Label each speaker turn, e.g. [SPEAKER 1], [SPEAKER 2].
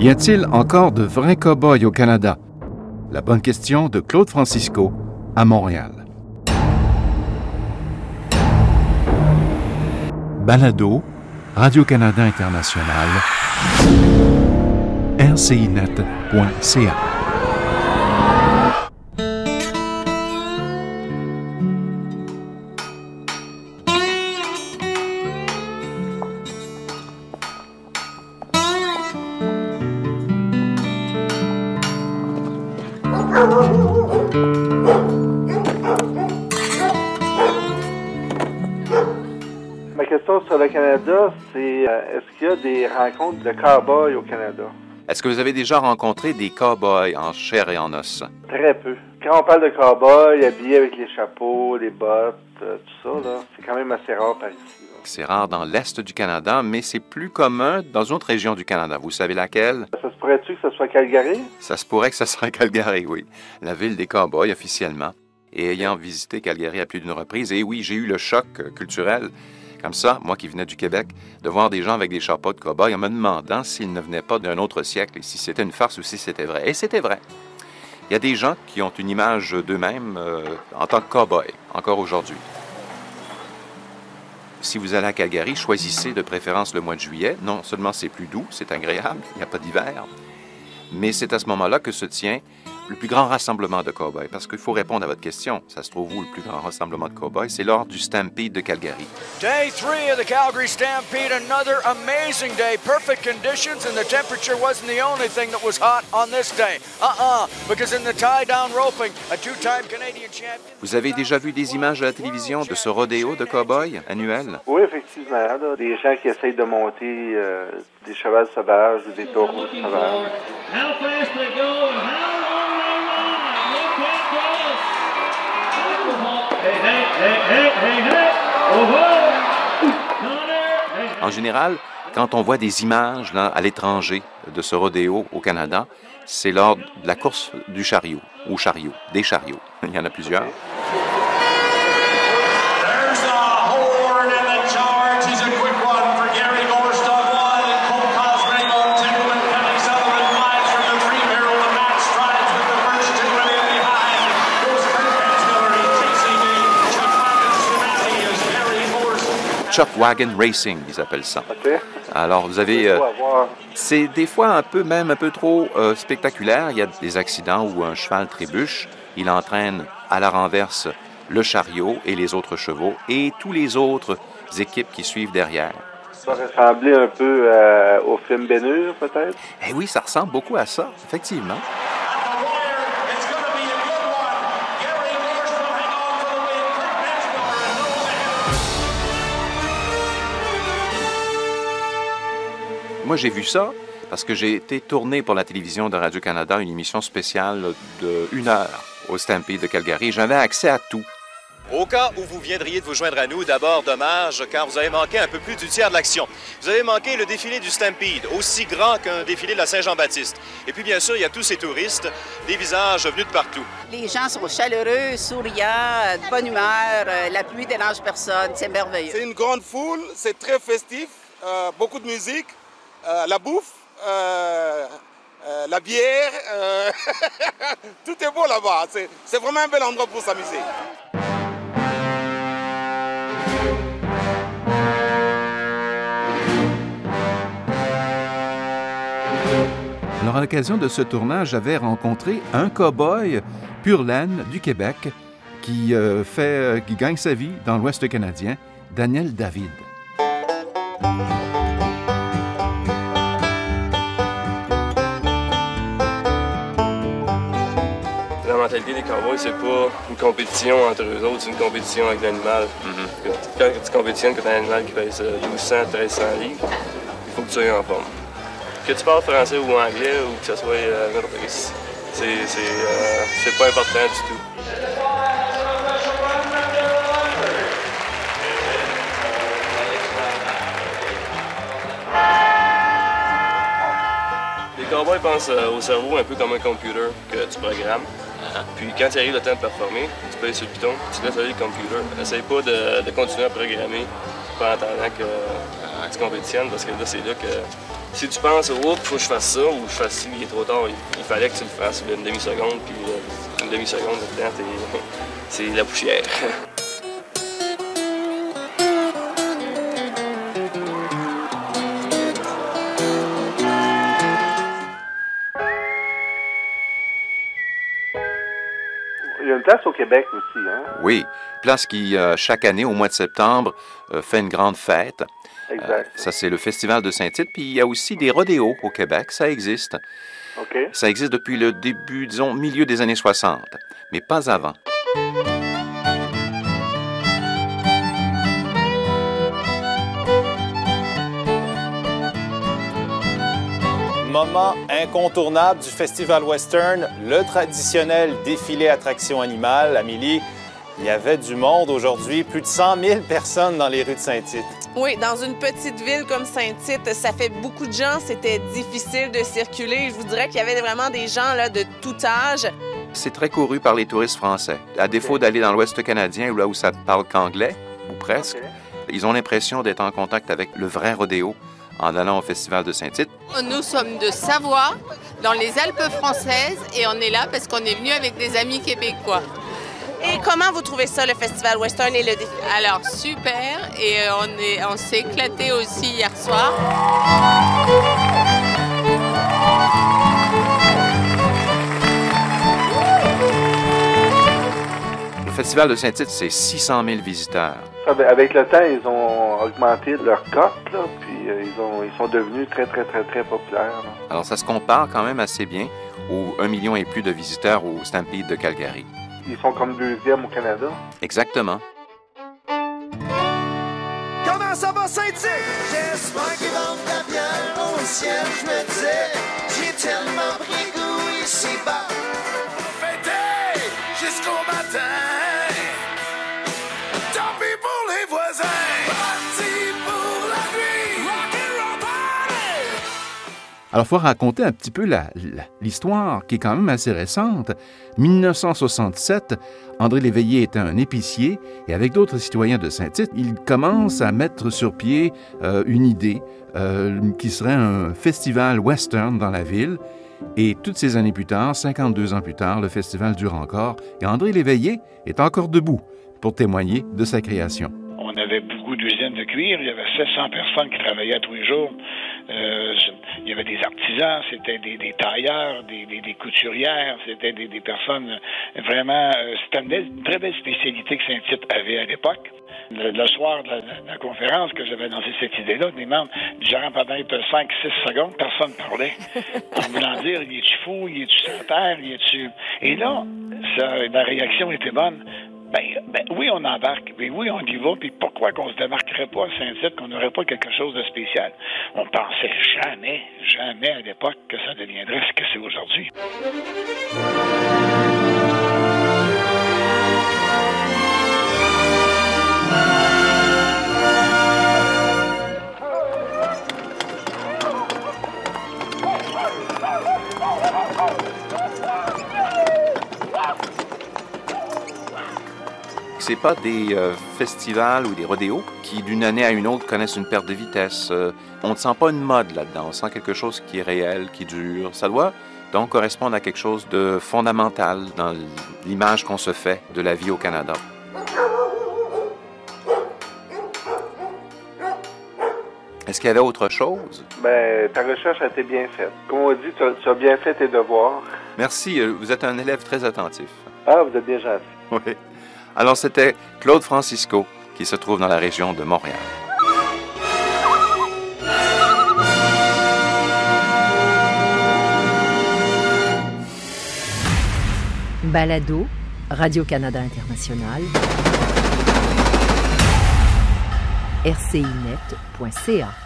[SPEAKER 1] Y a-t-il encore de vrais cow-boys au Canada? La bonne question de Claude Francisco à Montréal. Balado, Radio-Canada International, rcinet.ca.
[SPEAKER 2] Sur le Canada, c'est euh, est-ce qu'il y a des rencontres de cow-boys au Canada?
[SPEAKER 3] Est-ce que vous avez déjà rencontré des cow-boys en chair et en os?
[SPEAKER 2] Très peu. Quand on parle de cow-boys, habillés avec les chapeaux, les bottes, euh, tout ça, c'est quand même assez rare par ici.
[SPEAKER 3] C'est rare dans l'Est du Canada, mais c'est plus commun dans une autre région du Canada. Vous savez laquelle?
[SPEAKER 2] Ça se pourrait-tu que ce soit Calgary?
[SPEAKER 3] Ça se pourrait que ce soit Calgary, oui. La ville des cow-boys, officiellement. Et ayant visité Calgary à plus d'une reprise, et oui, j'ai eu le choc euh, culturel, comme ça, moi qui venais du Québec, de voir des gens avec des chapeaux de cow-boys en me demandant s'ils ne venaient pas d'un autre siècle et si c'était une farce ou si c'était vrai. Et c'était vrai. Il y a des gens qui ont une image d'eux-mêmes euh, en tant que cow-boys, encore aujourd'hui. Si vous allez à Calgary, choisissez de préférence le mois de juillet. Non seulement c'est plus doux, c'est agréable, il n'y a pas d'hiver, mais c'est à ce moment-là que se tient le plus grand rassemblement de cow-boys. Parce qu'il faut répondre à votre question. Ça se trouve où le plus grand rassemblement de cow-boys? C'est lors du Stampede de Calgary.
[SPEAKER 4] Day three of the Calgary Stampede, another amazing day. Perfect conditions, and the temperature wasn't the only thing that was hot on this day. Uh-uh, because in the tie-down roping, a two-time Canadian champion...
[SPEAKER 3] Vous avez déjà vu des images à la télévision de ce rodéo de cow-boys annuel?
[SPEAKER 2] Oui, effectivement. Là, des gens qui essayent de monter euh, des chevals sauvages ou des taureaux sauvages.
[SPEAKER 3] En général, quand on voit des images là, à l'étranger de ce rodéo au Canada, c'est lors de la course du chariot, ou chariot, des chariots. Il y en a plusieurs.
[SPEAKER 5] Chuck
[SPEAKER 3] Wagon Racing, ils appellent ça. Alors, vous avez... euh, C'est des fois un peu, même un peu trop euh, spectaculaire. Il y a des accidents où un cheval trébuche. Il entraîne à la renverse le chariot et les autres chevaux et tous les autres équipes qui suivent derrière.
[SPEAKER 2] Ça ressemblait un peu euh, au film Bénur, peut-être?
[SPEAKER 3] Eh oui, ça ressemble beaucoup à ça, effectivement. Moi, j'ai vu ça parce que j'ai été tourné pour la télévision de Radio-Canada une émission spéciale de une heure au Stampede de Calgary. J'avais accès à tout.
[SPEAKER 6] Au cas où vous viendriez de vous joindre à nous, d'abord, dommage, car vous avez manqué un peu plus du tiers de l'action. Vous avez manqué le défilé du Stampede, aussi grand qu'un défilé de la Saint-Jean-Baptiste. Et puis, bien sûr, il y a tous ces touristes, des visages venus de partout.
[SPEAKER 7] Les gens sont chaleureux, souriants, de bonne humeur. euh, La pluie dérange personne. C'est merveilleux.
[SPEAKER 8] C'est une grande foule, c'est très festif, euh, beaucoup de musique, la bouffe, euh, euh, la bière, euh, tout est beau là-bas. C'est, vraiment un bel endroit pour s'amuser.
[SPEAKER 1] Alors, à l'occasion de ce tournage, j'avais rencontré un cow-boy pur laine du Québec qui, euh, euh, qui gagne sa vie dans l'Ouest canadien, Daniel David.
[SPEAKER 9] Mentalité des cowboys, c'est pas une compétition entre eux autres, c'est une compétition avec l'animal. Quand tu compétitionnes contre un animal qui pèse euh, 1200, 1300 livres, il faut que tu sois en forme. Que tu parles français ou anglais ou que ce soit euh, n'importe c'est, c'est, euh, c'est pas important du tout. Les cowboys pensent euh, au cerveau un peu comme un computer que tu programmes. Puis quand il arrive le temps de performer, tu payes sur le piton, tu laisses aller le computer. Essaye pas de, continuer à programmer attendant que tu compétitionnes parce que là, c'est là que si tu penses, oups, faut que je fasse ça ou je fasse ci, il est trop tard, il, fallait que tu le fasses une demi-seconde, puis euh, une demi-seconde là-dedans, t'es- c'est la poussière.
[SPEAKER 2] place au Québec aussi, hein?
[SPEAKER 3] Oui, place qui, euh, chaque année, au mois de septembre, euh, fait une grande fête.
[SPEAKER 2] Exact.
[SPEAKER 3] Ça, c'est le Festival de Saint-Tite. Puis il y a aussi des rodéos au Québec. Ça existe.
[SPEAKER 2] OK.
[SPEAKER 3] Ça existe depuis le début, disons, milieu des années 60, mais pas avant.
[SPEAKER 10] Incontournable du Festival Western, le traditionnel défilé attraction animale. Amélie, il y avait du monde aujourd'hui, plus de 100 000 personnes dans les rues de Saint-Tite.
[SPEAKER 11] Oui, dans une petite ville comme Saint-Tite, ça fait beaucoup de gens. C'était difficile de circuler. Je vous dirais qu'il y avait vraiment des gens là, de tout âge.
[SPEAKER 3] C'est très couru par les touristes français. À défaut d'aller dans l'Ouest canadien, là où ça ne parle qu'anglais, ou presque, ils ont l'impression d'être en contact avec le vrai rodéo en allant au Festival de Saint-Tite.
[SPEAKER 12] Nous sommes de Savoie, dans les Alpes françaises, et on est là parce qu'on est venu avec des amis québécois.
[SPEAKER 11] Et comment vous trouvez ça, le Festival Western et le défilé?
[SPEAKER 12] Alors, super, et euh, on est- on s'est éclaté aussi hier soir.
[SPEAKER 3] Festival de Saint-Tite, c'est 600 000 visiteurs.
[SPEAKER 2] Ça, ben, Avec le temps, ils ont augmenté leur cote, là, puis euh, ils, ont, ils sont devenus très, très, très, très populaires. là.
[SPEAKER 3] Alors, ça se compare quand même assez bien aux 1 million et plus de visiteurs au Stampede de Calgary.
[SPEAKER 2] Ils sont comme deuxième au Canada.
[SPEAKER 3] Exactement.
[SPEAKER 13] Comment ça va Saint-Tite? J'espère qu'ils vendent la bière au ciel, je me disais, j'ai tellement pris goût ici-bas.
[SPEAKER 1] Alors, il faut raconter un petit peu l'histoire qui est quand même assez récente. 1967, André Léveillé était un épicier et avec d'autres citoyens de Saint-Tite, il commence à mettre sur pied euh, une idée euh, qui serait un festival western dans la ville. Et toutes ces années plus tard, 52 ans plus tard, le festival dure encore et André Léveillé est encore debout pour témoigner de sa création.
[SPEAKER 14] On avait beaucoup d'usines de cuir. Il y avait 700 personnes qui travaillaient tous les jours. Euh, il y avait des artisans, c'était des, des tailleurs, des, des- des couturières, c'était des, personnes euh, vraiment... euh, c'était une, très belle spécialité que Saint-Tite avait à l'époque. Le, le soir de la, de la conférence que j'avais lancé cette idée-là, des membres, durant pendant 5-6 secondes, personne ne parlait. En voulant dire, il est-tu fou, il est-tu sans terre, il est-tu... Et là, ça, la réaction était bonne. Ben, ben, oui, on embarque. Ben, oui, on y va. Puis pourquoi qu'on se démarquerait pas à Saint-Tite, qu'on n'aurait pas quelque chose de spécial? On pensait jamais, jamais à l'époque que ça deviendrait ce que c'est aujourd'hui.
[SPEAKER 3] C'est pas des euh, festivals ou des rodéos qui, d'une année à une autre, connaissent une perte de vitesse. Euh, on ne sent pas une mode là-dedans. On sent quelque chose qui est réel, qui dure. Ça doit donc correspondre à quelque chose de fondamental dans l'image qu'on se fait de la vie au Canada. Est-ce qu'il y avait autre chose?
[SPEAKER 2] Ben, ta recherche a été bien faite. Comme on dit, tu as, tu as bien fait tes devoirs.
[SPEAKER 3] Merci, euh, vous êtes un élève très attentif.
[SPEAKER 2] Ah, vous êtes bien gentil.
[SPEAKER 3] Oui. Alors, c'était Claude Francisco, qui se trouve dans la région de Montréal.
[SPEAKER 15] Balado, Radio-Canada International, rcinet.ca.